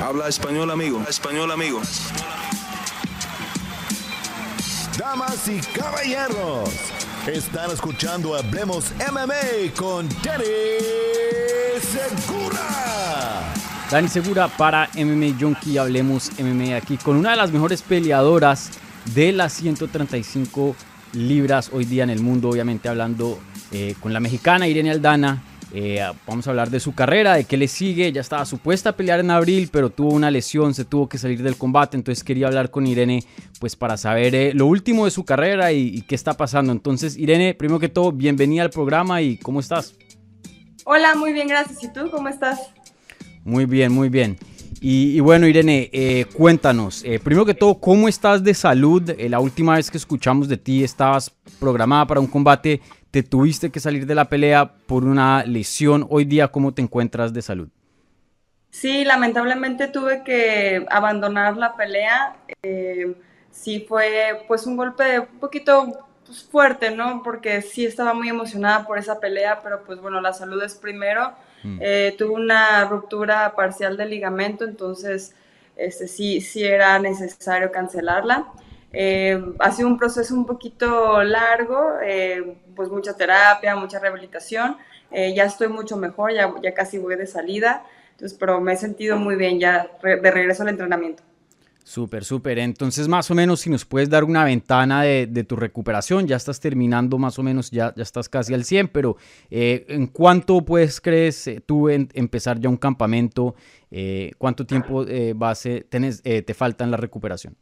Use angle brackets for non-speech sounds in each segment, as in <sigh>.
Habla español, amigo. español, amigo. Damas y caballeros, están escuchando Hablemos MMA con Danny Segura. Dani Segura para MMA Junkie. Hablemos MMA aquí con una de las mejores peleadoras de las 135 libras hoy día en el mundo. Obviamente hablando eh, con la mexicana Irene Aldana eh, vamos a hablar de su carrera, de qué le sigue. Ya estaba supuesta a pelear en abril, pero tuvo una lesión, se tuvo que salir del combate. Entonces quería hablar con Irene, pues para saber eh, lo último de su carrera y, qué está pasando. Entonces, Irene, primero que todo, bienvenida al programa y ¿cómo estás? Hola, muy bien, gracias. ¿Y tú cómo estás? Muy bien, muy bien. Y, bueno, Irene, eh, cuéntanos, primero que todo, ¿cómo estás de salud? la última vez que escuchamos de ti estabas programada para un combate te tuviste que salir de la pelea por una lesión. Hoy día, ¿cómo te encuentras de salud? Sí, lamentablemente tuve que abandonar la pelea. Eh, sí fue pues un golpe un poquito pues, fuerte, ¿no? Porque sí estaba muy emocionada por esa pelea, pero pues bueno, la salud es primero. Mm. Eh, tuve una ruptura parcial del ligamento, entonces este, sí, sí era necesario cancelarla. Eh, ha sido un proceso un poquito largo, eh, pues mucha terapia, mucha rehabilitación. Eh, ya estoy mucho mejor, ya, ya casi voy de salida, entonces, pero me he sentido muy bien ya de regreso al entrenamiento. Súper, súper. Entonces, más o menos, si nos puedes dar una ventana de, tu recuperación, ya estás terminando más o menos, ya, ya estás casi al 100, pero ¿en cuánto pues crees tú en, empezar ya un campamento? ¿Cuánto tiempo base tenés, te falta en la recuperación?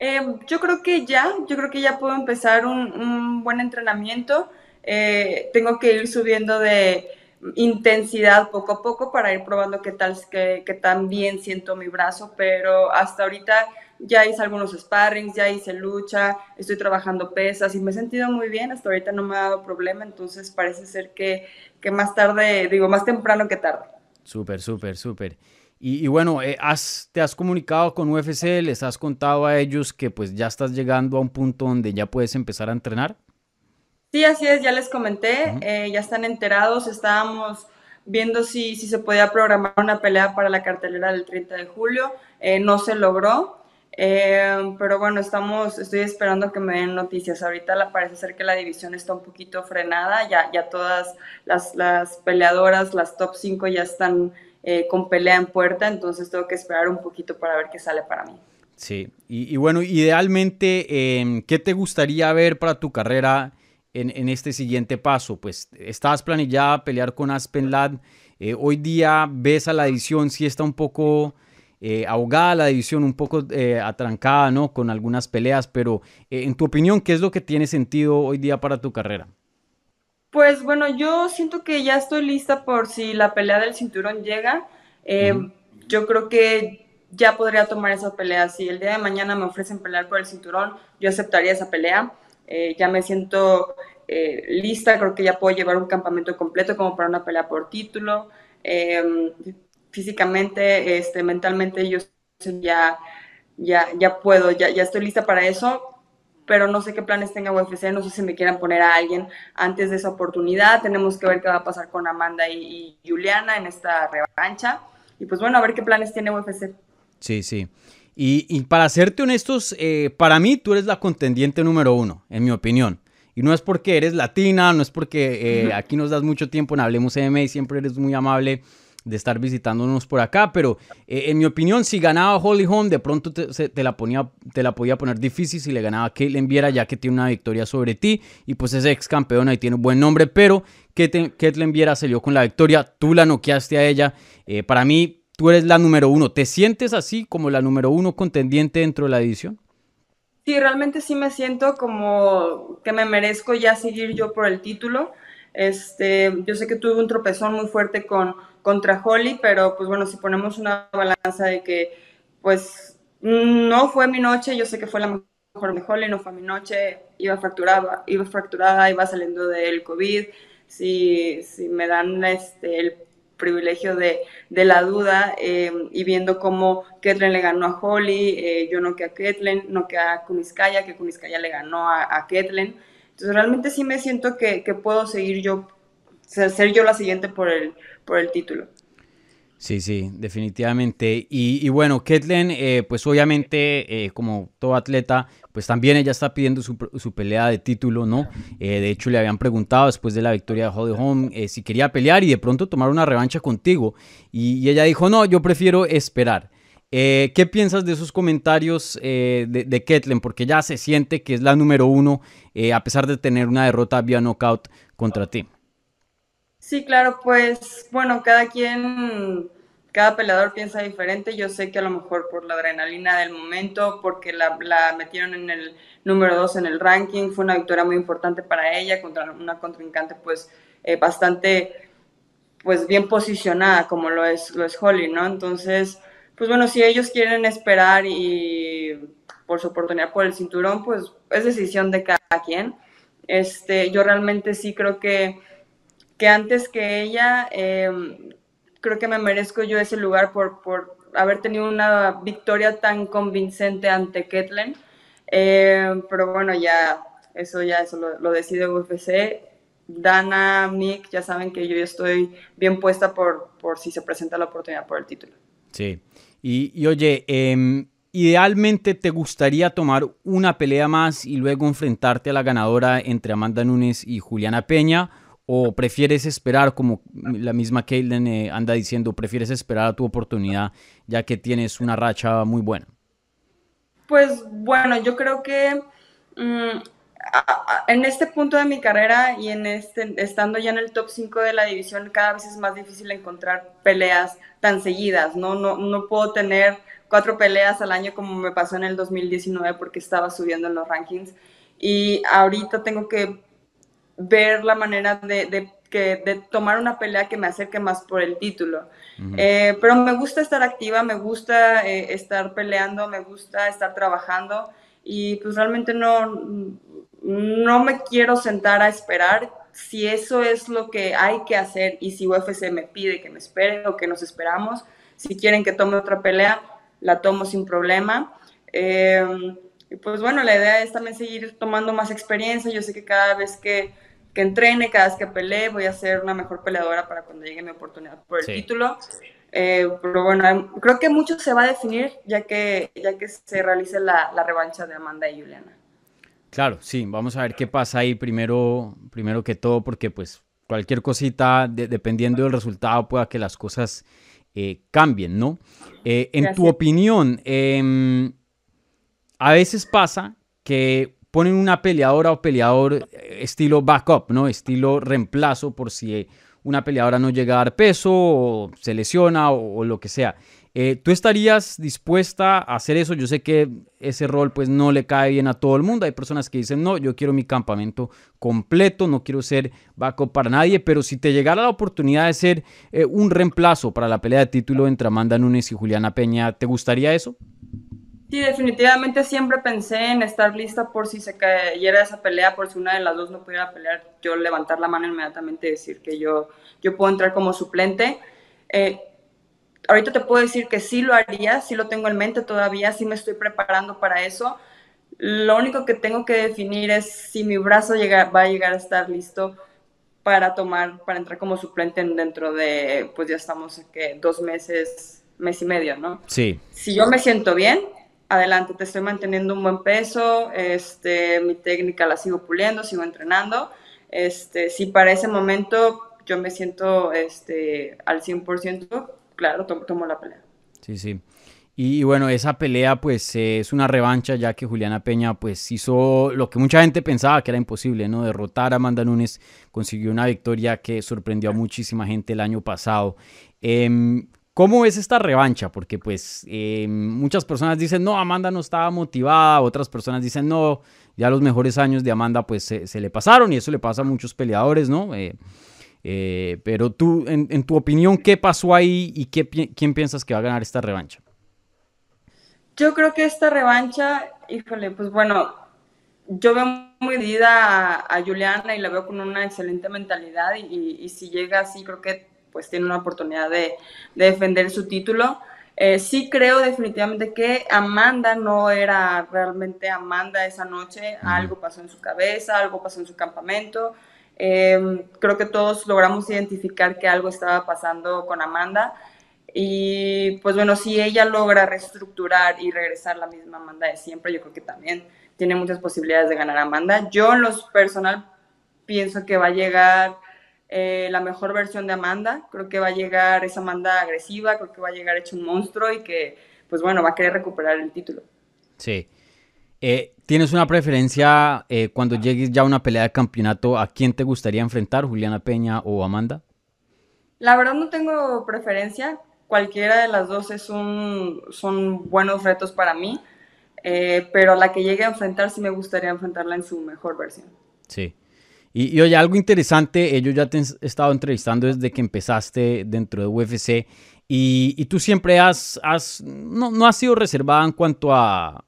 Em, yo creo que ya, yo creo que ya puedo empezar un, buen entrenamiento. Eh, tengo que ir subiendo de intensidad poco a poco para ir probando qué tal, qué, qué tan bien siento mi brazo, pero hasta ahorita ya hice algunos sparrings, ya hice lucha, estoy trabajando pesas y me he sentido muy bien, hasta ahorita no me ha dado problema, entonces parece ser que, que más tarde, digo, más temprano que tarde. Súper, súper, súper. Y, bueno, eh, has, te has comunicado con UFC, les has contado a ellos que pues ya estás llegando a un punto donde ya puedes empezar a entrenar. Sí, así es, ya les comenté, eh, ya están enterados, estábamos viendo si, si se podía programar una pelea para la cartelera del 30 de julio, eh, no se logró, pero bueno, estamos, estoy esperando que me den noticias. Ahorita la, parece ser que la división está un poquito frenada, ya, ya todas las, las peleadoras, las top 5 ya están eh, con pelea en puerta, entonces tengo que esperar un poquito para ver qué sale para mí. Sí, y, bueno, idealmente, em, ¿qué te gustaría ver para tu carrera en, este siguiente paso? Pues estabas planillada pelear con Aspen Lad, eh, hoy día ves a la edición, si está un poco... Eh, ahogada la división, un poco atrancada, ¿no? Con algunas peleas, pero en tu opinión, ¿qué es lo que tiene sentido hoy día para tu carrera? Pues bueno, yo siento que ya estoy lista por si la pelea del cinturón llega. Eh, yo creo que ya podría tomar esa pelea. Si el día de mañana me ofrecen pelear por el cinturón, yo aceptaría esa pelea. Eh, ya me siento eh, lista, creo que ya puedo llevar un campamento completo como para una pelea por título. físicamente, este, mentalmente, yo ya, ya, ya puedo, ya, ya estoy lista para eso pero no sé qué planes tenga UFC, no sé si me quieran poner a alguien antes de esa oportunidad, tenemos que ver qué va a pasar con Amanda y, Juliana en esta revancha, y pues bueno, a ver qué planes tiene UFC. Sí, sí. Y, para serte honestos, eh, para mí tú eres la contendiente número uno, en mi opinión. Y no es porque eres latina, no es porque eh, aquí nos das mucho tiempo en Hablemos MMA, siempre eres muy amable de estar visitándonos por acá, pero eh, en mi opinión, si ganaba Holly Holm, de pronto te, la ponía, te la podía poner difícil si le ganaba a Caitlyn Viera, ya que tiene una victoria sobre ti, y pues es ex campeona y tiene un buen nombre, pero Caitlyn Viera salió con la victoria, tú la noqueaste a ella, eh, para mí tú eres la número uno, ¿te sientes así como la número uno contendiente dentro de la edición? Sí, realmente sí me siento como que me merezco ya seguir yo por el título. Este, yo sé que tuve un tropezón muy fuerte con contra Holly, pero pues bueno, si ponemos una balanza de que pues no fue mi noche, yo sé que fue la mejor de Holly, no fue mi noche, iba fracturada, iba fracturada, iba saliendo del COVID, si, si me dan este, el privilegio de, de la duda em, y viendo cómo Ketlen le ganó a Holly, eh, yo no que a Ketlen, no que a Kuniskaya, que Kuniskaya le ganó a, a Ketlen. Entonces realmente sí me siento que, que puedo seguir yo ser, yo la siguiente por el, por el título. Sí, sí, definitivamente. Y, bueno, Ketlen, eh, pues obviamente, eh, como todo atleta, pues también ella está pidiendo su, pelea de título, ¿no? Eh, de hecho, le habían preguntado después de la victoria de Holly Holm si quería pelear y de pronto tomar una revancha contigo. Y, ella dijo, no, yo prefiero esperar. ¿Qué piensas de esos comentarios de, de Ketlen? Porque ya se siente que es la número uno, a pesar de tener una derrota vía knockout contra ti. Sí, claro, pues bueno, cada quien, cada peleador piensa diferente. Yo sé que a lo mejor por la adrenalina del momento, porque la, metieron en el número dos en el ranking, fue una victoria muy importante para ella contra una contrincante pues eh, bastante pues bien posicionada como lo es, lo es Holly, ¿no? Entonces, pues bueno, si ellos quieren esperar y por su oportunidad por el cinturón, pues es decisión de cada quien. Este, yo realmente sí creo que que antes que ella, em, creo que me merezco yo ese lugar por, por haber tenido una victoria tan convincente ante Ketlen. Em, pero bueno, ya, eso ya eso lo, decide UFC. Dana, Mick, ya saben que yo estoy bien puesta por, por si se presenta la oportunidad por el título. Sí. Y, oye, em, idealmente te gustaría tomar una pelea más y luego enfrentarte a la ganadora entre Amanda Nunes y Juliana Peña ¿O prefieres esperar, como la misma Caitlyn eh, anda diciendo, prefieres esperar a tu oportunidad ya que tienes una racha muy buena? Pues bueno, yo creo que mm, en este punto de mi carrera y en este, estando ya en el top 5 de la división, cada vez es más difícil encontrar peleas tan seguidas, ¿no? No, no puedo tener cuatro peleas al año como me pasó en el 2019 porque estaba subiendo en los rankings. Y ahorita tengo que ver la manera de, que, de tomar una pelea que me acerque más por el título. Eh, pero me gusta estar activa, me gusta eh, estar peleando, me gusta estar trabajando y pues realmente no, no me quiero sentar a esperar si eso es lo que hay que hacer y si UFC me pide que me espere o que nos esperamos, si quieren que tome otra pelea, la tomo sin problema. Eh, y pues bueno, la idea es también seguir tomando más experiencia. Yo sé que cada vez que que entrene, cada vez que pelee, voy a ser una mejor peleadora para cuando llegue mi oportunidad por el título. Eh, pero bueno, creo que mucho se va a definir ya que, ya que se realice la, la, revancha de Amanda y Juliana. Claro, sí, vamos a ver qué pasa ahí primero, primero que todo, porque pues cualquier cosita, dependiendo del resultado, pueda que las cosas eh, cambien, ¿no? Eh, en tu opinión, em, a veces pasa que ponen una peleadora o peleador eh, estilo backup, ¿no? Estilo reemplazo por si una peleadora no llega a dar peso o se lesiona o, lo que sea. Eh, ¿Tú estarías dispuesta a hacer eso? Yo sé que ese rol pues no le cae bien a todo el mundo. Hay personas que dicen, no, yo quiero mi campamento completo, no quiero ser backup para nadie, pero si te llegara la oportunidad de ser eh, un reemplazo para la pelea de título entre Amanda Nunes y Juliana Peña, ¿te gustaría eso? Sí, definitivamente siempre pensé en estar lista por si se cayera esa pelea, por si una de las dos no pudiera pelear, yo levantar la mano inmediatamente y decir que yo, yo puedo entrar como suplente. Eh, ahorita te puedo decir que sí lo haría, sí lo tengo en mente todavía, sí me estoy preparando para eso. Lo único que tengo que definir es si mi brazo llega, va a llegar a estar listo para tomar, para entrar como suplente dentro de, pues ya estamos que dos meses, mes y medio, ¿no? Sí. Si yo me siento bien, adelante, te estoy manteniendo un buen peso, este, mi técnica la sigo puliendo, sigo entrenando. Este, si para ese momento yo me siento este, al 100%, claro, tomo, la pelea. Sí, sí. Y, bueno, esa pelea pues es una revancha ya que Juliana Peña pues hizo lo que mucha gente pensaba que era imposible, ¿no? Derrotar a Amanda Nunes, consiguió una victoria que sorprendió a muchísima gente el año pasado. Eh, ¿Cómo es esta revancha? Porque pues eh, muchas personas dicen, no, Amanda no estaba motivada, otras personas dicen, no, ya los mejores años de Amanda pues se, le pasaron y eso le pasa a muchos peleadores, ¿no? Eh, eh, pero tú, en, tu opinión, ¿qué pasó ahí y qué, quién piensas que va a ganar esta revancha? Yo creo que esta revancha, híjole, pues bueno, yo veo muy dividida a, Juliana y la veo con una excelente mentalidad y si llega así, creo que pues tiene una oportunidad de, defender su título. Eh, sí creo definitivamente que Amanda no era realmente Amanda esa noche, algo pasó en su cabeza, algo pasó en su campamento. Em, creo que todos logramos identificar que algo estaba pasando con Amanda. Y pues bueno, si ella logra reestructurar y regresar la misma Amanda de siempre, yo creo que también tiene muchas posibilidades de ganar a Amanda. Yo en los personal pienso que va a llegar eh, la mejor versión de Amanda, creo que va a llegar esa Amanda agresiva, creo que va a llegar hecho un monstruo y que pues bueno, va a querer recuperar el título. Sí. Eh, ¿Tienes una preferencia eh, cuando llegues ya a una pelea de campeonato? ¿A quién te gustaría enfrentar, Juliana Peña o Amanda? La verdad no tengo preferencia. Cualquiera de las dos es un, son buenos retos para mí. Eh, pero la que llegue a enfrentar sí me gustaría enfrentarla en su mejor versión. Sí. Y, oye, algo interesante, yo ya te he estado entrevistando desde que empezaste dentro de UFC y, tú siempre has, has no, no has sido reservada en cuanto a,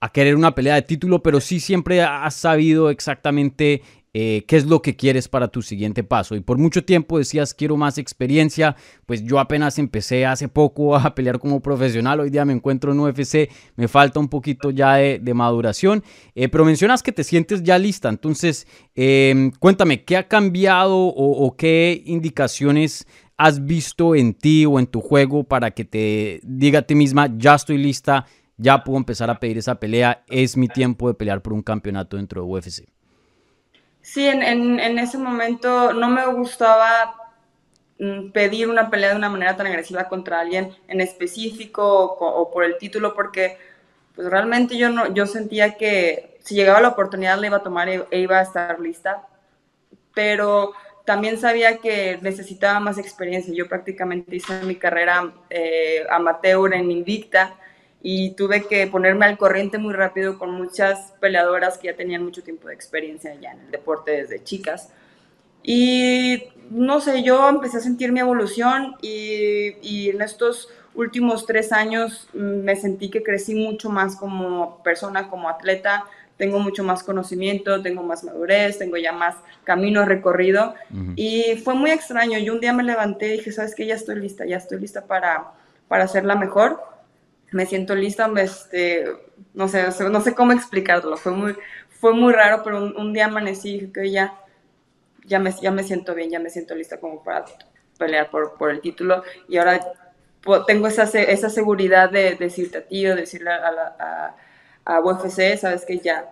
a querer una pelea de título, pero sí siempre has sabido exactamente eh, qué es lo que quieres para tu siguiente paso. Y por mucho tiempo decías, quiero más experiencia, pues yo apenas empecé hace poco <laughs> a pelear como profesional, hoy día me encuentro en UFC, me falta un poquito ya de, maduración, eh, pero mencionas que te sientes ya lista, entonces em, cuéntame, ¿qué ha cambiado o, qué indicaciones has visto en ti o en tu juego para que te diga a ti misma, ya estoy lista, ya puedo empezar a pedir esa pelea, es mi tiempo de pelear por un campeonato dentro de UFC? Sí, en, en, ese momento no me gustaba mm, pedir una pelea de una manera tan agresiva contra alguien en específico o, por el título, porque pues realmente yo no, yo sentía que si llegaba la oportunidad la iba a tomar e, e iba a estar lista, pero también sabía que necesitaba más experiencia. Yo prácticamente hice mi carrera eh, amateur en Invicta y tuve que ponerme al corriente muy rápido con muchas peleadoras que ya tenían mucho tiempo de experiencia ya en el deporte desde chicas. Y no sé, yo empecé a sentir mi evolución y, y en estos últimos tres años mm, me sentí que crecí mucho más como persona, como atleta, tengo mucho más conocimiento, tengo más madurez, tengo ya más camino recorrido y fue muy extraño. Yo un día me levanté y dije, ¿sabes qué? Ya estoy lista, ya estoy lista para, para la mejor me siento lista, este, no sé, no sé cómo explicarlo, fue muy, fue muy raro, pero un, día amanecí y dije que ya, ya, me, ya me siento bien, ya me siento lista como para pelear por, por el título y ahora tengo esa, esa seguridad de, decirte a ti o decirle a, a, a UFC, sabes que ya,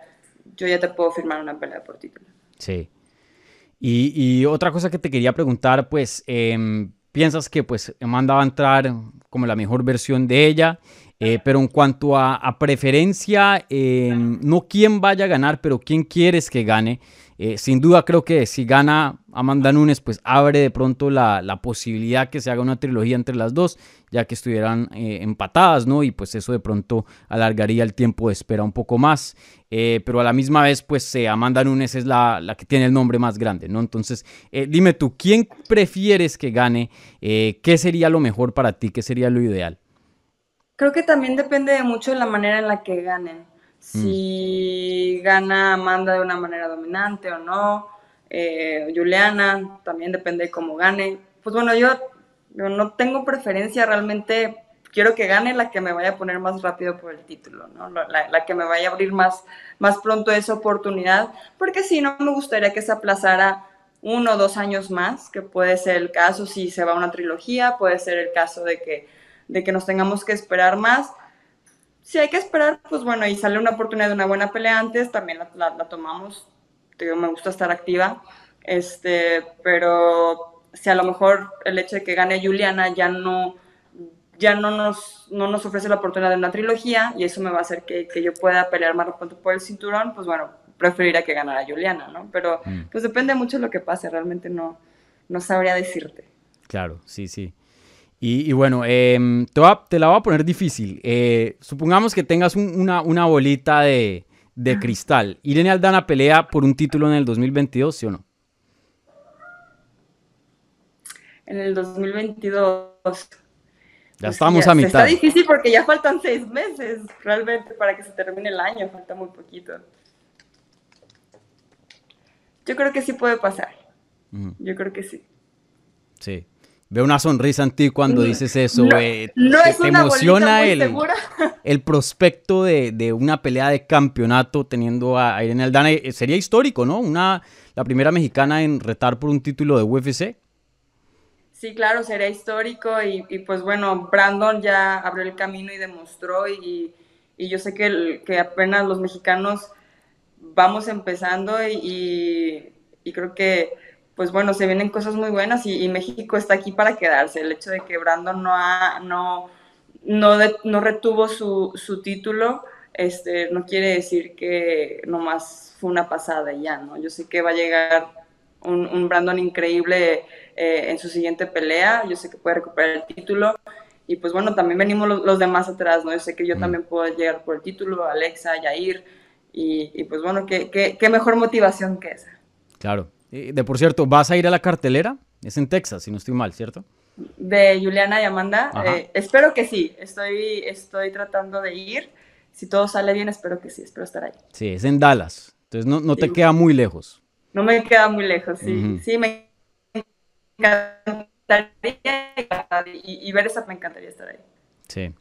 yo ya te puedo firmar una pelea por título. Sí. Y, y otra cosa que te quería preguntar, pues, em, ¿piensas que pues Amanda va a entrar como la mejor versión de ella? Eh, pero en cuanto a, preferencia, eh, no quién vaya a ganar, pero quién quieres que gane. Eh, sin duda creo que si gana Amanda Nunes, pues abre de pronto la, posibilidad que se haga una trilogía entre las dos, ya que estuvieran empatadas, ¿no? Y pues eso de pronto alargaría el tiempo de espera un poco más. pero a la misma vez, pues Amanda Nunes es la, la, que tiene el nombre más grande, ¿no? Entonces, dime tú, ¿quién prefieres que gane? ¿Qué sería lo mejor para ti? ¿Qué sería lo ideal? Creo que también depende mucho de la manera en la que ganen. Si gana Amanda de una manera dominante o no. Eh, Juliana, también depende de cómo gane. Pues bueno, yo, no tengo preferencia realmente. Quiero que gane la que me vaya a poner más rápido por el título, ¿no? La, que me vaya a abrir más, más pronto esa oportunidad, porque si no me gustaría que se aplazara uno o dos años más, que puede ser el caso si se va a una trilogía, puede ser el caso de que de que nos tengamos que esperar más. Si hay que esperar, pues bueno, y sale una oportunidad de una buena pelea antes, también la, tomamos. Digo, me gusta estar activa, este, pero si a lo mejor el hecho de que gane Juliana ya no, ya no nos, no nos ofrece la oportunidad de una trilogía y eso me va a hacer que, que yo pueda pelear más rápido por el cinturón, pues bueno, preferiría que ganara Juliana, ¿no? Pero mm. pues depende mucho de lo que pase, realmente no, no sabría decirte. Claro, sí, sí. Y, bueno, em, te, la voy a poner difícil. Eh, supongamos que tengas una, bolita de, cristal. ¿Irene Aldana pelea por un título en el 2022, sí o no? En el 2022. Ya estamos a mitad. Está difícil porque ya faltan seis meses realmente para que se termine el año, falta muy poquito. Yo creo que sí puede pasar. Yo creo que sí. Sí. Veo una sonrisa en ti cuando dices eso. No, eh, te, emociona el, <laughs> el, prospecto de, una pelea de campeonato teniendo a Irene Aldana. Eh, sería histórico, ¿no? Una, la primera mexicana en retar por un título de UFC. Sí, claro, sería histórico y, pues bueno, Brandon ya abrió el camino y demostró y, yo sé que, que apenas los mexicanos vamos empezando y, creo que pues bueno, se vienen cosas muy buenas y, México está aquí para quedarse. El hecho de que Brandon no, ha, no, no, no retuvo su, su, título, este, no quiere decir que nomás fue una pasada y ya, ¿no? Yo sé que va a llegar un, un Brandon increíble eh, en su siguiente pelea, yo sé que puede recuperar el título y pues bueno, también venimos los, demás atrás, ¿no? Yo sé que yo mm. también puedo llegar por el título, Alexa, Yair, y, y pues bueno, ¿qué, qué, qué mejor motivación que esa. Claro. De por cierto, ¿vas a ir a la cartelera? Es en Texas, si no estoy mal, ¿cierto? De Juliana y Amanda. Eh, espero que sí. Estoy, estoy tratando de ir. Si todo sale bien, espero que sí. Espero estar ahí. Sí, es en Dallas. Entonces no, no te queda muy lejos. No me queda muy lejos, sí. Sí, me encantaría y, y ver esa me encantaría estar ahí. Sí.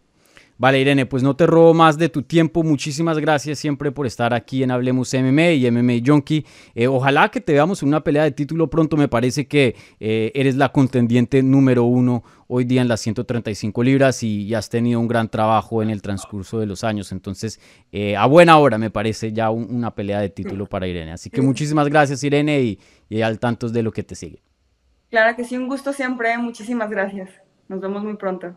Vale, Irene, pues no te robo más de tu tiempo. Muchísimas gracias siempre por estar aquí en Hablemos MMA y MMA Junkie. Eh, ojalá que te veamos en una pelea de título pronto. Me parece que eh, eres la contendiente número uno hoy día en las 135 libras y, has tenido un gran trabajo en el transcurso de los años. Entonces, eh, a buena hora me parece ya una pelea de título para Irene. Así que muchísimas gracias, Irene, y, y al tanto de lo que te sigue. Claro que sí, un gusto siempre. Muchísimas gracias. Nos vemos muy pronto.